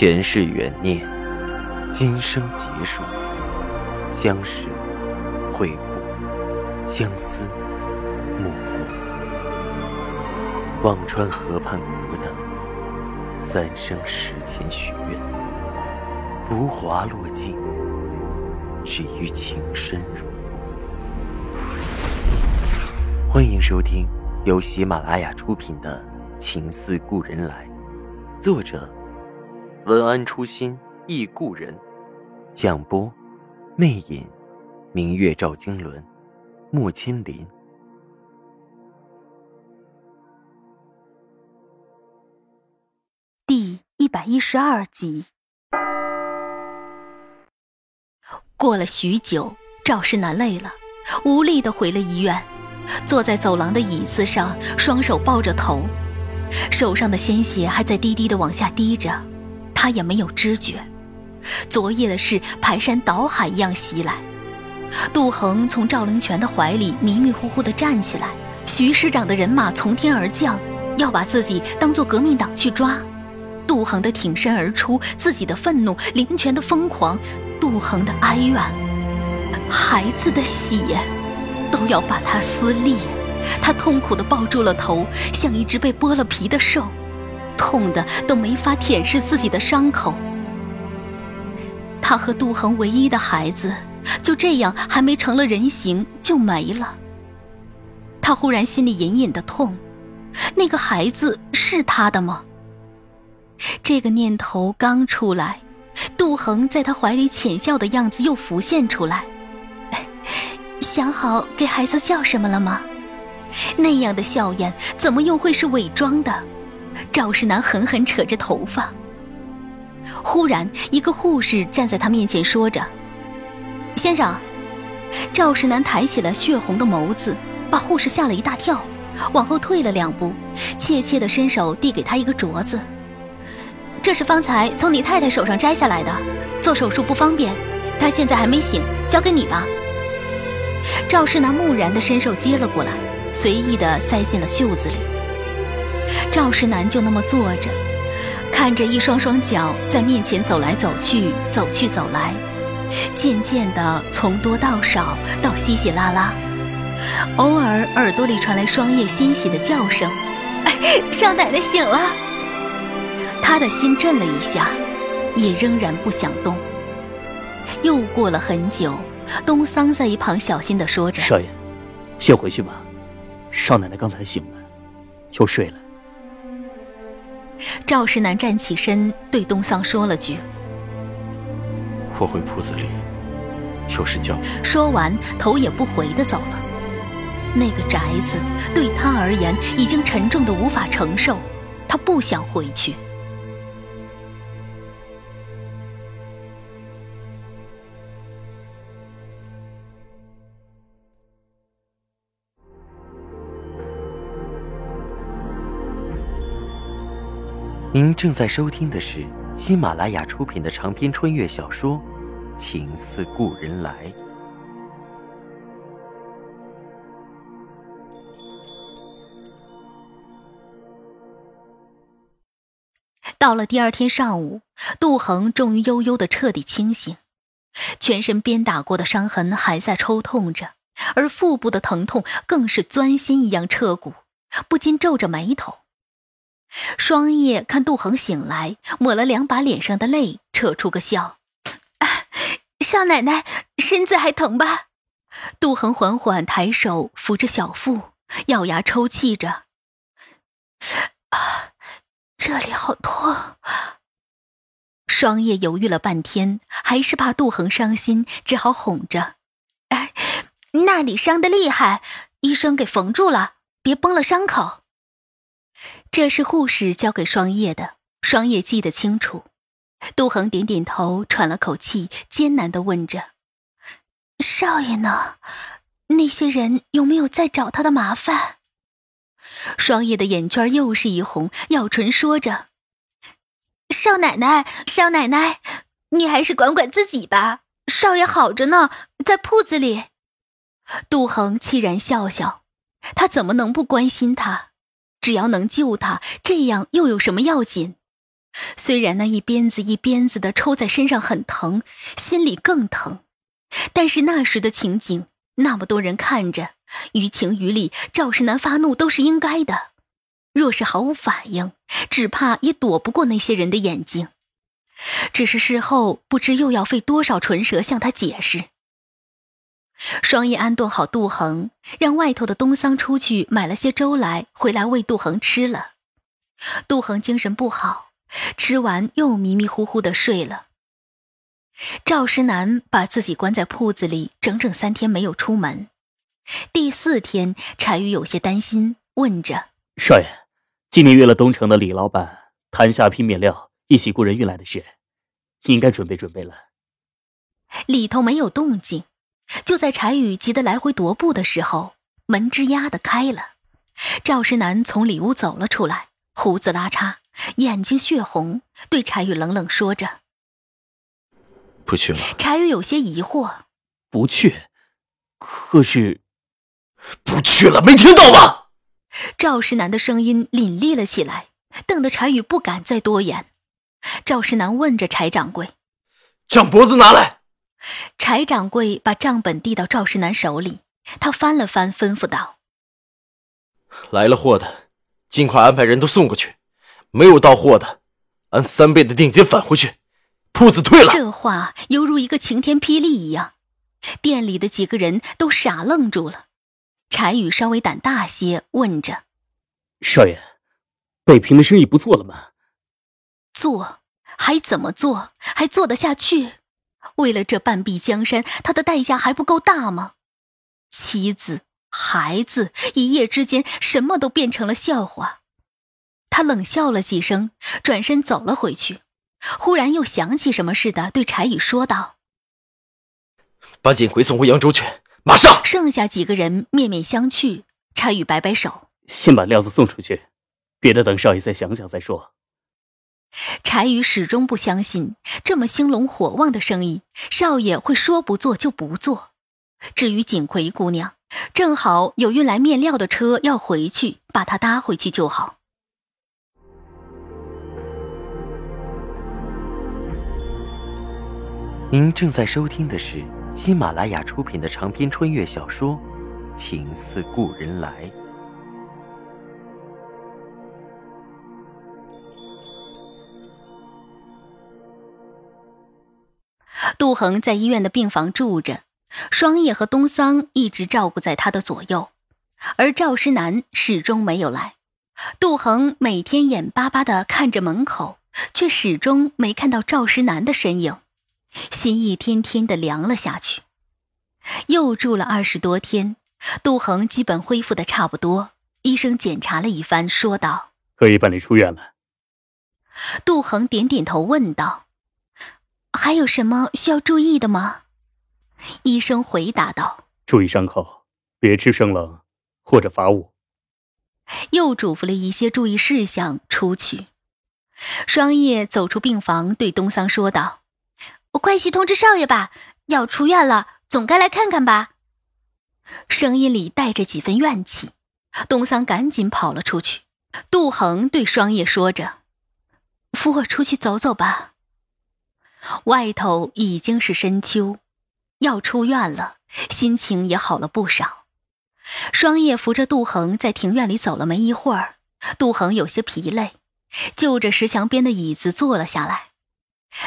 前世缘念，今生结束，相识、会故，相思、幕复。忘川河畔苦等，三生石前许愿，浮华落尽，只余情深入。欢迎收听由喜马拉雅出品的《情似故人来》，作者。文安初心忆故人，蒋波，魅影，明月照经纶，木千林。第一百一十二集。过了许久，赵世南累了，无力的回了医院，坐在走廊的椅子上，双手抱着头，手上的鲜血还在滴滴的往下滴着。他也没有知觉，昨夜的事排山倒海一样袭来。杜恒从赵灵泉的怀里迷迷糊糊地站起来，徐师长的人马从天而降，要把自己当做革命党去抓。杜恒的挺身而出，自己的愤怒，灵泉的疯狂，杜恒的哀怨，孩子的血，都要把他撕裂。他痛苦地抱住了头，像一只被剥了皮的兽。痛的都没法舔舐自己的伤口。他和杜恒唯一的孩子就这样还没成了人形就没了。他忽然心里隐隐的痛，那个孩子是他的吗？这个念头刚出来，杜恒在他怀里浅笑的样子又浮现出来。想好给孩子叫什么了吗？那样的笑颜怎么又会是伪装的？赵世南狠狠扯着头发。忽然，一个护士站在他面前，说着：“先生。”赵世南抬起了血红的眸子，把护士吓了一大跳，往后退了两步，怯怯地伸手递给他一个镯子：“这是方才从你太太手上摘下来的，做手术不方便，她现在还没醒，交给你吧。”赵世南木然地伸手接了过来，随意地塞进了袖子里。赵世南就那么坐着，看着一双双脚在面前走来走去，走去走来，渐渐的从多到少，到稀稀拉拉，偶尔耳朵里传来双叶欣喜的叫声：“哎少奶奶醒了。”他的心震了一下，也仍然不想动。又过了很久，东桑在一旁小心的说着：“少爷，先回去吧，少奶奶刚才醒了，又睡了。”赵世南站起身，对东桑说了句：“我回铺子里，有事叫。”说完，头也不回的走了。那个宅子对他而言已经沉重的无法承受，他不想回去。您正在收听的是喜马拉雅出品的长篇穿越小说《情似故人来》。到了第二天上午，杜恒终于悠悠的彻底清醒，全身鞭打过的伤痕还在抽痛着，而腹部的疼痛更是钻心一样彻骨，不禁皱着眉头。双叶看杜恒醒来，抹了两把脸上的泪，扯出个笑：“少奶奶身子还疼吧？”杜恒缓缓抬手扶着小腹，咬牙抽泣着：“啊，这里好痛。”双叶犹豫了半天，还是怕杜恒伤心，只好哄着：“哎那里伤的厉害，医生给缝住了，别崩了伤口。”这是护士交给双叶的，双叶记得清楚。杜恒点点头，喘了口气，艰难的问着：“少爷呢？那些人有没有再找他的麻烦？”双叶的眼圈又是一红，咬唇说着：“少奶奶，少奶奶，你还是管管自己吧。少爷好着呢，在铺子里。”杜恒凄然笑笑，他怎么能不关心他？只要能救他，这样又有什么要紧？虽然那一鞭子一鞭子的抽在身上很疼，心里更疼，但是那时的情景，那么多人看着，于情于理，赵世南发怒都是应该的。若是毫无反应，只怕也躲不过那些人的眼睛。只是事后不知又要费多少唇舌向他解释。双叶安顿好杜恒，让外头的东桑出去买了些粥来，回来喂杜恒吃了。杜恒精神不好，吃完又迷迷糊糊的睡了。赵石南把自己关在铺子里，整整三天没有出门。第四天，柴宇有些担心，问着：“少爷，今天约了东城的李老板谈下批面料一起雇人运来的事，应该准备准备了。”里头没有动静。就在柴宇急得来回踱步的时候，门吱呀的开了，赵石南从里屋走了出来，胡子拉碴，眼睛血红，对柴宇冷冷说着：“不去了。”柴宇有些疑惑：“不去？可是，不去了，没听到吗？”赵石南的声音凛冽了起来，瞪得柴宇不敢再多言。赵石南问着柴掌柜：“将脖子拿来。”柴掌柜把账本递到赵世南手里，他翻了翻，吩咐道：“来了货的，尽快安排人都送过去；没有到货的，按三倍的定金返回去，铺子退了。”这话犹如一个晴天霹雳一样，店里的几个人都傻愣住了。柴宇稍微胆大些，问着：“少爷，北平的生意不做了吗？”“做，还怎么做？还做得下去？”为了这半壁江山，他的代价还不够大吗？妻子、孩子，一夜之间，什么都变成了笑话。他冷笑了几声，转身走了回去。忽然又想起什么似的，对柴宇说道：“把锦葵送回扬州去，马上！”剩下几个人面面相觑。柴宇摆摆手：“先把料子送出去，别的等少爷再想想再说。”柴宇始终不相信这么兴隆火旺的生意，少爷会说不做就不做。至于锦葵姑娘，正好有运来面料的车要回去，把她搭回去就好。您正在收听的是喜马拉雅出品的长篇穿越小说《情似故人来》。杜恒在医院的病房住着，双叶和东桑一直照顾在他的左右，而赵诗南始终没有来。杜恒每天眼巴巴地看着门口，却始终没看到赵诗南的身影，心一天天的凉了下去。又住了二十多天，杜恒基本恢复的差不多。医生检查了一番，说道：“可以办理出院了。”杜恒点点头，问道。还有什么需要注意的吗？医生回答道：“注意伤口，别吃生冷或者发物。”又嘱咐了一些注意事项。出去，双叶走出病房，对东桑说道：“我快去通知少爷吧，要出院了，总该来看看吧。”声音里带着几分怨气。东桑赶紧跑了出去。杜恒对双叶说着：“扶我出去走走吧。”外头已经是深秋，要出院了，心情也好了不少。双叶扶着杜恒在庭院里走了没一会儿，杜恒有些疲累，就着石墙边的椅子坐了下来。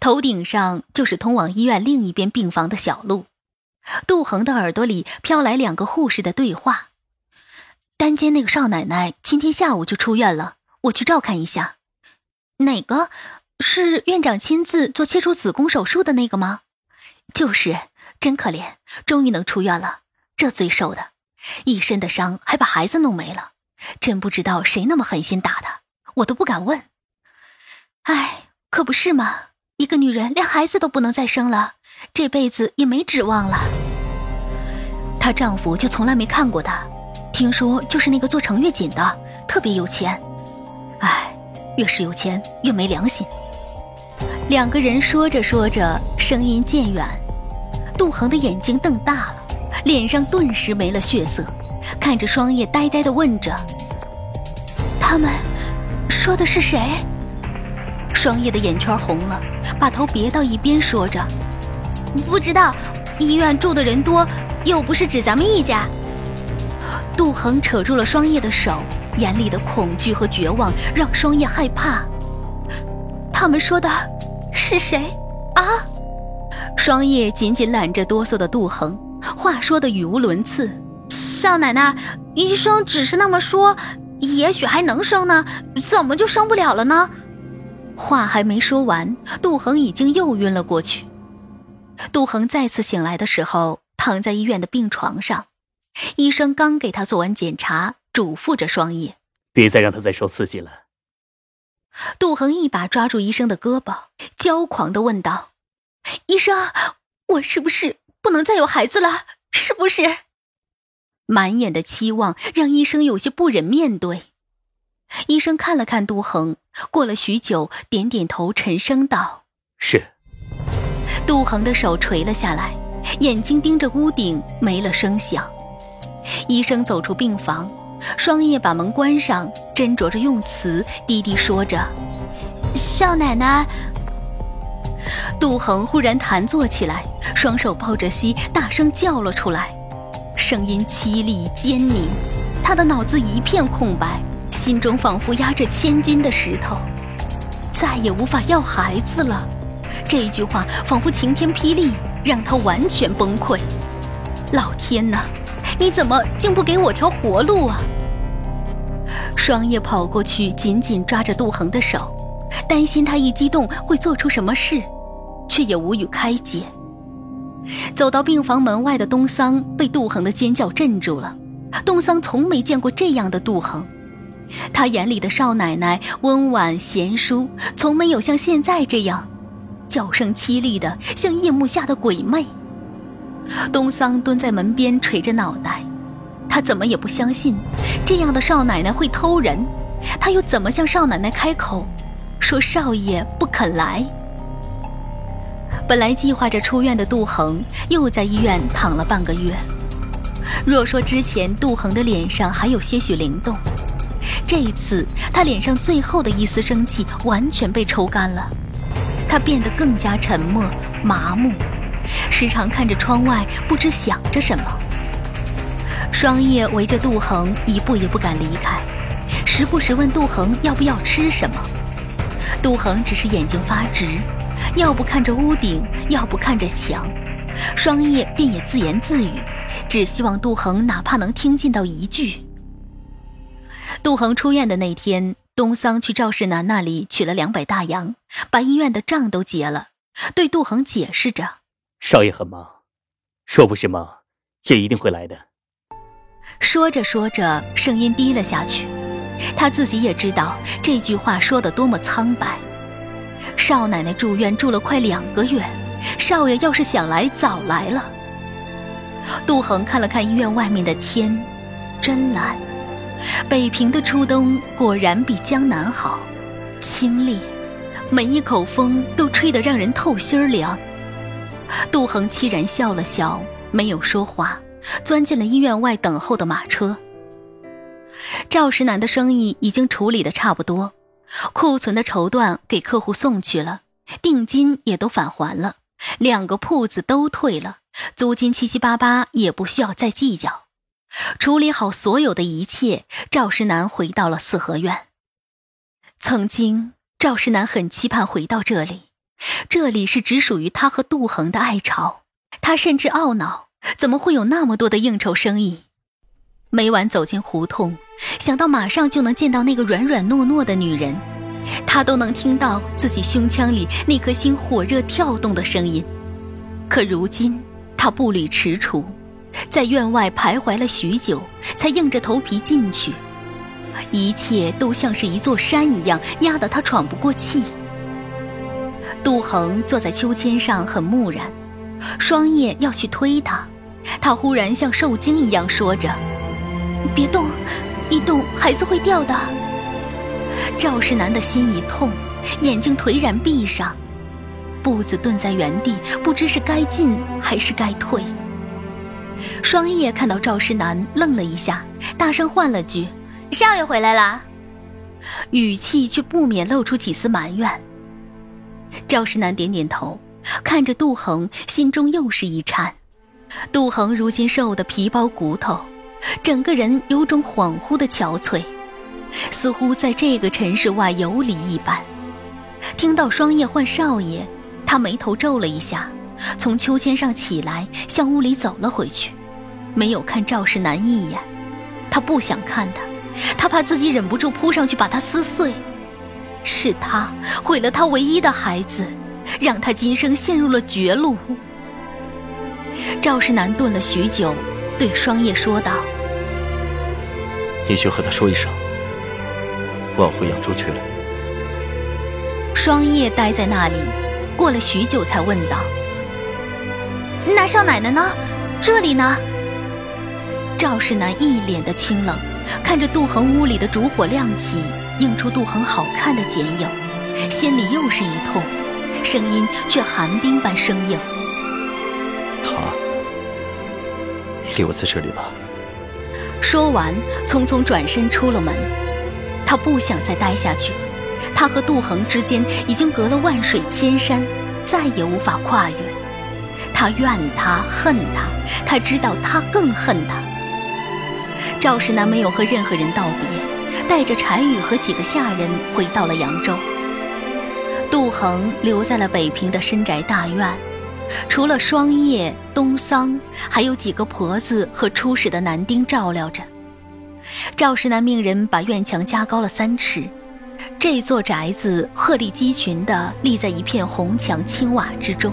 头顶上就是通往医院另一边病房的小路。杜恒的耳朵里飘来两个护士的对话：“单间那个少奶奶今天下午就出院了，我去照看一下。”哪个？是院长亲自做切除子宫手术的那个吗？就是，真可怜，终于能出院了。这最瘦的，一身的伤，还把孩子弄没了。真不知道谁那么狠心打他，我都不敢问。哎，可不是嘛，一个女人连孩子都不能再生了，这辈子也没指望了。她丈夫就从来没看过她，听说就是那个做程月锦的，特别有钱。哎，越是有钱越没良心。两个人说着说着，声音渐远。杜恒的眼睛瞪大了，脸上顿时没了血色，看着双叶，呆呆的问着：“他们说的是谁？”双叶的眼圈红了，把头别到一边，说着：“不知道，医院住的人多，又不是只咱们一家。”杜恒扯住了双叶的手，眼里的恐惧和绝望让双叶害怕。他们说的是谁啊？双叶紧紧揽着哆嗦的杜恒，话说的语无伦次。少奶奶，医生只是那么说，也许还能生呢，怎么就生不了了呢？话还没说完，杜恒已经又晕了过去。杜恒再次醒来的时候，躺在医院的病床上。医生刚给他做完检查，嘱咐着双叶：“别再让他再受刺激了。”杜恒一把抓住医生的胳膊，焦狂的问道：“医生，我是不是不能再有孩子了？是不是？”满眼的期望让医生有些不忍面对。医生看了看杜恒，过了许久，点点头，沉声道：“是。”杜恒的手垂了下来，眼睛盯着屋顶，没了声响。医生走出病房，双叶把门关上，斟酌着用词，低低说着：“少奶奶。”杜恒忽然弹坐起来，双手抱着膝，大声叫了出来，声音凄厉尖凝，他的脑子一片空白，心中仿佛压着千斤的石头，再也无法要孩子了。这句话仿佛晴天霹雳，让他完全崩溃。老天呐！你怎么竟不给我条活路啊？双叶跑过去，紧紧抓着杜恒的手，担心他一激动会做出什么事，却也无语开解。走到病房门外的东桑被杜恒的尖叫镇住了。东桑从没见过这样的杜恒，他眼里的少奶奶温婉贤淑，从没有像现在这样，叫声凄厉的像夜幕下的鬼魅。东桑蹲在门边，垂着脑袋，他怎么也不相信这样的少奶奶会偷人，他又怎么向少奶奶开口，说少爷不肯来？本来计划着出院的杜恒，又在医院躺了半个月。若说之前杜恒的脸上还有些许灵动，这一次他脸上最后的一丝生气完全被抽干了，他变得更加沉默麻木。时常看着窗外，不知想着什么。双叶围着杜恒，一步也不敢离开，时不时问杜恒要不要吃什么。杜恒只是眼睛发直，要不看着屋顶，要不看着墙。双叶便也自言自语，只希望杜恒哪怕能听进到一句。杜恒出院的那天，东桑去赵世南那里取了两百大洋，把医院的账都结了，对杜恒解释着。少爷很忙，若不是忙，也一定会来的。说着说着，声音低了下去。他自己也知道这句话说的多么苍白。少奶奶住院住了快两个月，少爷要是想来，早来了。杜恒看了看医院外面的天，真蓝。北平的初冬果然比江南好，清冽，每一口风都吹得让人透心凉。杜恒凄然笑了笑，没有说话，钻进了医院外等候的马车。赵石南的生意已经处理的差不多，库存的绸缎给客户送去了，定金也都返还了，两个铺子都退了，租金七七八八也不需要再计较。处理好所有的一切，赵石南回到了四合院。曾经，赵石南很期盼回到这里。这里是只属于他和杜恒的爱巢，他甚至懊恼，怎么会有那么多的应酬生意？每晚走进胡同，想到马上就能见到那个软软糯糯的女人，他都能听到自己胸腔里那颗心火热跳动的声音。可如今，他步履踟蹰，在院外徘徊了许久，才硬着头皮进去，一切都像是一座山一样，压得他喘不过气。杜恒坐在秋千上，很木然。双叶要去推他，他忽然像受惊一样说着：“别动，一动孩子会掉的。”赵世南的心一痛，眼睛颓然闭上，步子顿在原地，不知是该进还是该退。双叶看到赵世南，愣了一下，大声唤了句：“少爷回来了。”语气却不免露出几丝埋怨。赵世南点点头，看着杜恒，心中又是一颤。杜恒如今瘦得皮包骨头，整个人有种恍惚的憔悴，似乎在这个尘世外游离一般。听到双叶唤少爷，他眉头皱了一下，从秋千上起来，向屋里走了回去，没有看赵世南一眼。他不想看他，他怕自己忍不住扑上去把他撕碎。是他毁了他唯一的孩子，让他今生陷入了绝路。赵世南顿了许久，对双叶说道：“你去和他说一声，我要回扬州去了。”双叶呆在那里，过了许久才问道：“那少奶奶呢？这里呢？”赵世南一脸的清冷，看着杜恒屋里的烛火亮起，映出杜恒好看的剪影，心里又是一痛，声音却寒冰般生硬。他留在这里吧。说完，匆匆转身出了门。他不想再待下去。他和杜恒之间已经隔了万水千山，再也无法跨越。他怨他，恨他，他知道他更恨他。赵世南没有和任何人道别，带着柴宇和几个下人回到了扬州。杜恒留在了北平的深宅大院。除了双叶、东桑，还有几个婆子和出使的男丁照料着。赵世南命人把院墙加高了三尺，这座宅子鹤立鸡群地立在一片红墙青瓦之中。